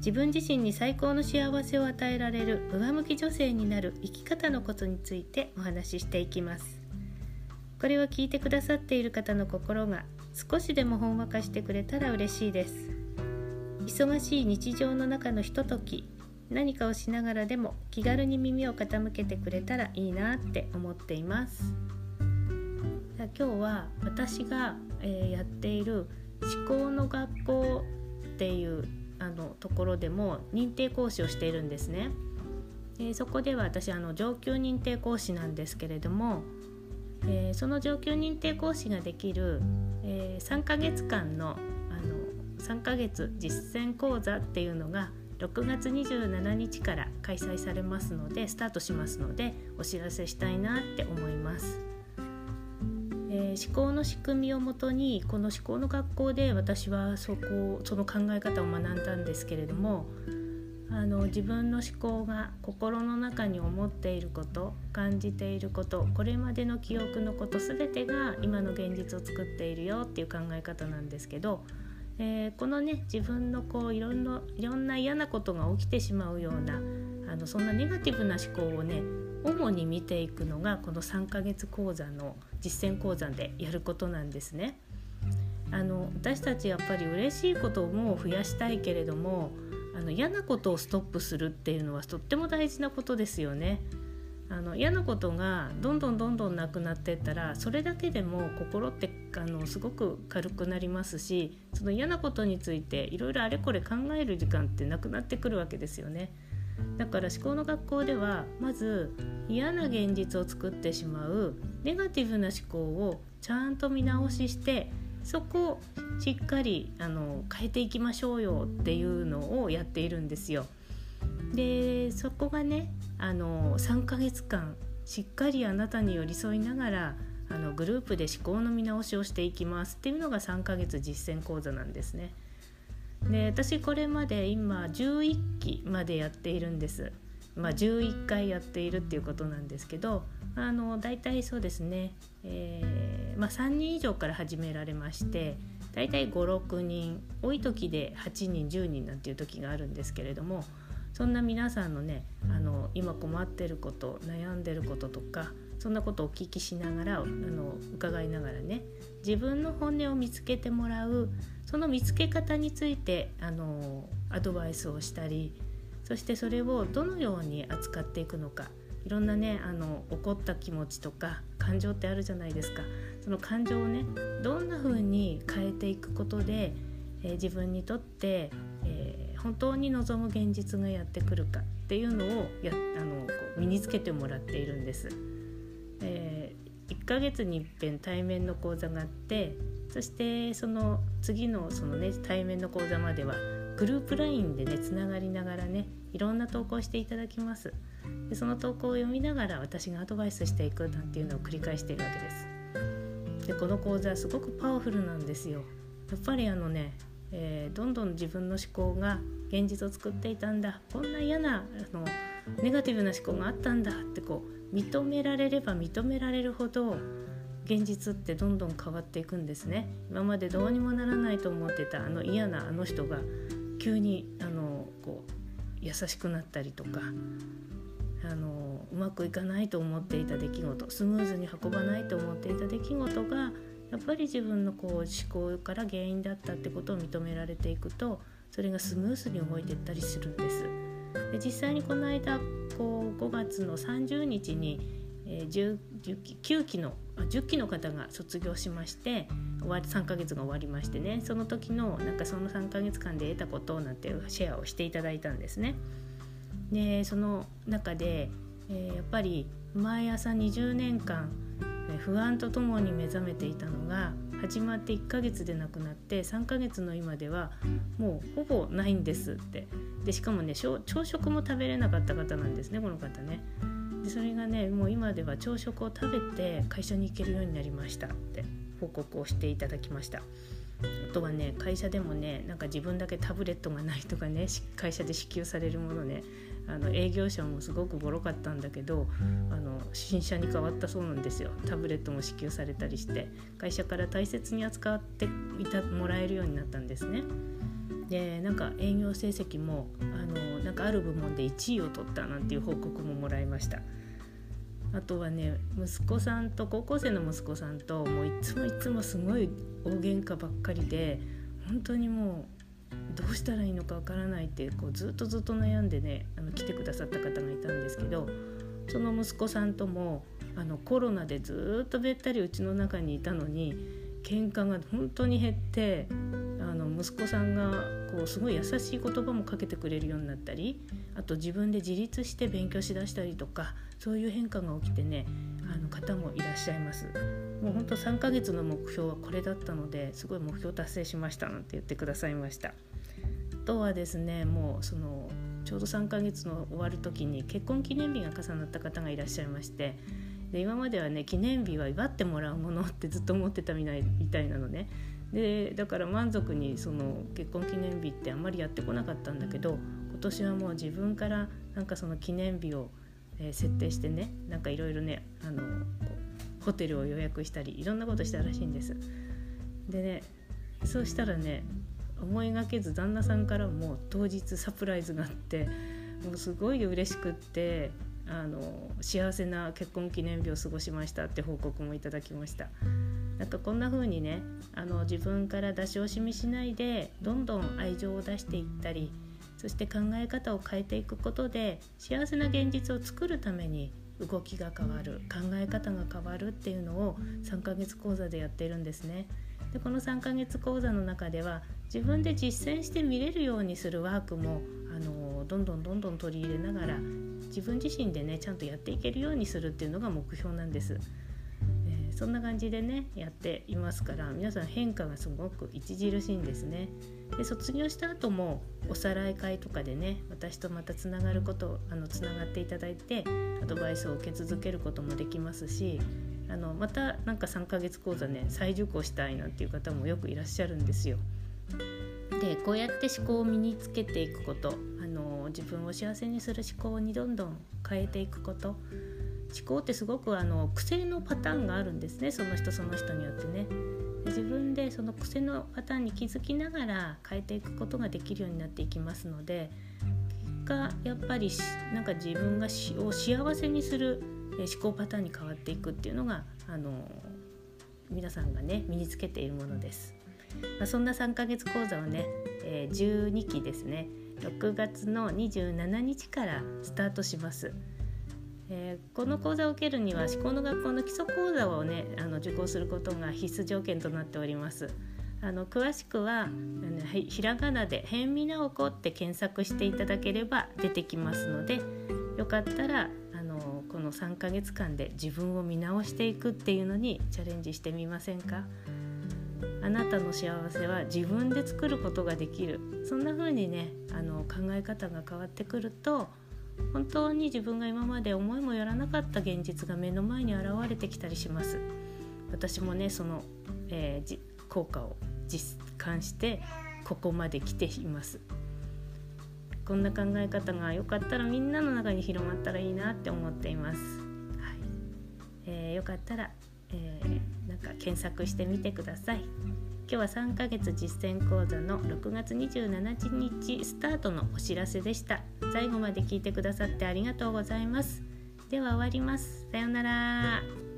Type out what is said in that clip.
自分自身に最高の幸せを与えられる上向き女性になる生き方のことについてお話ししていきます。これを聞いてくださっている方の心が少しでもほんわかしてくれたら嬉しいです。忙しい日常の中のひととき何かをしながらでも気軽に耳を傾けてくれたらいいなって思っています。今日は私が、え、やっている思考の学校っていうあのところでも認定講師をしているんですね。えそこでは私あの上級認定講師なんですけれども、えー、その上級認定講師ができる、えー、3ヶ月間のあの3ヶ月実践講座っていうのが6月27日から開催されますのでスタートしますのでお知らせしたいなって思います。えー、思考の仕組みをもとにこの思考の学校で私はそこその考え方を学んだんですけれどもあの自分の思考が心の中に思っていること感じていることこれまでの記憶のこと全てが今の現実を作っているよっていう考え方なんですけど、えー、このね自分のこういろんないろんな嫌なことが起きてしまうようなあのそんなネガティブな思考をね主に見ていくのがこの3ヶ月講座の実践講座でやることなんですね。あの私たちやっぱり嬉しいことも増やしたいけれどもあの嫌なことをストップするっていうのはとっても大事なことですよね。あの嫌なことがどんどんどんどんなくなっていったらそれだけでも心ってあのすごく軽くなりますしその嫌なことについていろいろあれこれ考える時間ってなくなってくるわけですよね。だから思考の学校ではまず嫌な現実を作ってしまうネガティブな思考をちゃんと見直ししてそこをしっかりあの変えていきましょうよっていうのをやっているんですよ。でそこがねあの3ヶ月間しっかりあなたに寄り添いながらあのグループで思考の見直しをしていきますっていうのが3ヶ月実践講座なんですね。で私これまで今11期までやっているんです。まあ、11回やっているっていうことなんですけどあの大体そうですね、えー、まあ、3人以上から始められまして大体56人多い時で8人10人なんていう時があるんですけれどもそんな皆さんのねあの今困ってること悩んでることとかそんなことをお聞きしながらあの伺いながらね自分の本音を見つけてもらうその見つけ方についてあのアドバイスをしたりそしてそれをどのように扱っていくのかいろんなねあの怒った気持ちとか感情ってあるじゃないですかその感情をねどんな風に変えていくことで、えー、自分にとって、えー、本当に望む現実がやってくるかっていうのをやあのこう身につけてもらっているんです。えー、1ヶ月にいっぺん対面の講座があってそしてその次のそのね対面の講座まではグループ LINE でねつながりながらねいろんな投稿していただきます。でその投稿を読みながら私がアドバイスしていくなんていうのを繰り返しているわけです。でこの講座はすごくパワフルなんですよ。やっぱりあのね、えー、どんどん自分の思考が現実を作っていたんだ。こんな嫌なあのネガティブな思考があったんだってこう認められれば認められるほど現実ってどんどん変わっていくんですね今までどうにもならないと思ってたあの嫌なあの人が急にあのこう優しくなったりとかあのうまくいかないと思っていた出来事スムーズに運ばないと思っていた出来事がやっぱり自分のこう思考から原因だったってことを認められていくとそれがスムーズに動いていったりするんです。で実際にこの間こう5月の30日にえー、9期の10期の方が卒業しまして終わり3ヶ月が終わりましてねその時のなんかその3ヶ月間で得たことなんていうシェアをしていただいたんですね。でその中で、えー、やっぱり毎朝20年間不安とともに目覚めていたのが始まって1ヶ月で亡くなって3ヶ月の今ではもうほぼないんですって。でしかもね朝食も食べれなかった方なんですねこの方ね。でそれがねもう今では朝食を食べて会社に行けるようになりましたって報告をしていただきました。あとはね会社でもねなんか自分だけタブレットがないとかね会社で支給されるものねあの営業者もすごくボロかったんだけどあの新車に変わったそうなんですよタブレットも支給されたりして会社から大切に扱っていたもらえるようになったんですね。でなんか営業成績もあのなんかある部門で1位を取ったなんていう報告ももらいました。あとはね息子さんと高校生の息子さんともういつもいつもすごい大喧嘩ばっかりで本当にもうどうしたらいいのかわからないってこうずっとずっと悩んでねあの来てくださった方がいたんですけどその息子さんともあのコロナでずっとべったりうちの中にいたのに喧嘩が本当に減ってあの息子さんがこうすごい優しい言葉もかけてくれるようになったりあと自分で自立して勉強しだしたりとかそういう変化が起きてねあの方もいらっしゃいます。もうほんと3ヶ月の目標はこれだったのですごい目標達成しましたなんて言ってくださいました。あとはですねもうそのちょうど3ヶ月の終わる時に結婚記念日が重なった方がいらっしゃいましてで今まではね記念日は祝ってもらうものってずっと思ってたみたいみたいなのね。でだから満足にその結婚記念日ってあんまりやってこなかったんだけど今年はもう自分からなんかその記念日をえ、設定してねなんかいろいろねあのホテルを予約したりいろんなことしたらしいんです。でねそうしたらね思いがけず旦那さんからも当日サプライズがあってもうすごい嬉しくってあの幸せな結婚記念日を過ごしましたって報告もいただきましたなんかこんな風にねあの自分から出し惜しみしないでどんどん愛情を出していったりそして考え方を変えていくことで幸せな現実を作るために動きが変わる考え方が変わるっていうのを3ヶ月講座でやってるんですね。でこの3ヶ月講座の中では自分で実践して見れるようにするワークもあのどんどんどんどん取り入れながら自分自身でねちゃんとやっていけるようにするっていうのが目標なんです。そんな感じでねやっていますから皆さん変化がすごく著しいんですね。で卒業した後もおさらい会とかでね私とまたつながることあのつながっていただいてアドバイスを受け続けることもできますしあのまたなんか3ヶ月講座ね再受講したいなんていう方もよくいらっしゃるんですよ。でこうやって思考を身につけていくことあの自分を幸せにする思考にどんどん変えていくこと思考ってすごくあの癖のパターンがあるんですねその人その人によってね。自分でその癖のパターンに気づきながら変えていくことができるようになっていきますので結果やっぱりなんか自分がしを幸せにする思考パターンに変わっていくっていうのがあの皆さんがね身につけているものです。まあ、そんな3ヶ月講座をね、えー、12期ですね6月の27日からスタートします。えー、この講座を受けるには思考の学校の基礎講座をねあの受講することが必須条件となっております。あの詳しくはひらがなで「辺見直子」って検索していただければ出てきますのでよかったらあのこの3ヶ月間で自分を見直していくっていうのにチャレンジしてみませんか？あなたの幸せは自分で作ることができるそんな風にねあの考え方が変わってくると本当に自分が今まで思いもよらなかった現実が目の前に現れてきたりします。私もねその、えー、効果を実感してここまで来ています。こんな考え方がよかったらみんなの中に広まったらいいなって思っています、はい。えー、よかったら、えー、なんか検索してみてください。今日は3ヶ月実践講座の6月27日スタートのお知らせでした。最後まで聞いてくださってありがとうございます。では終わります。さようなら。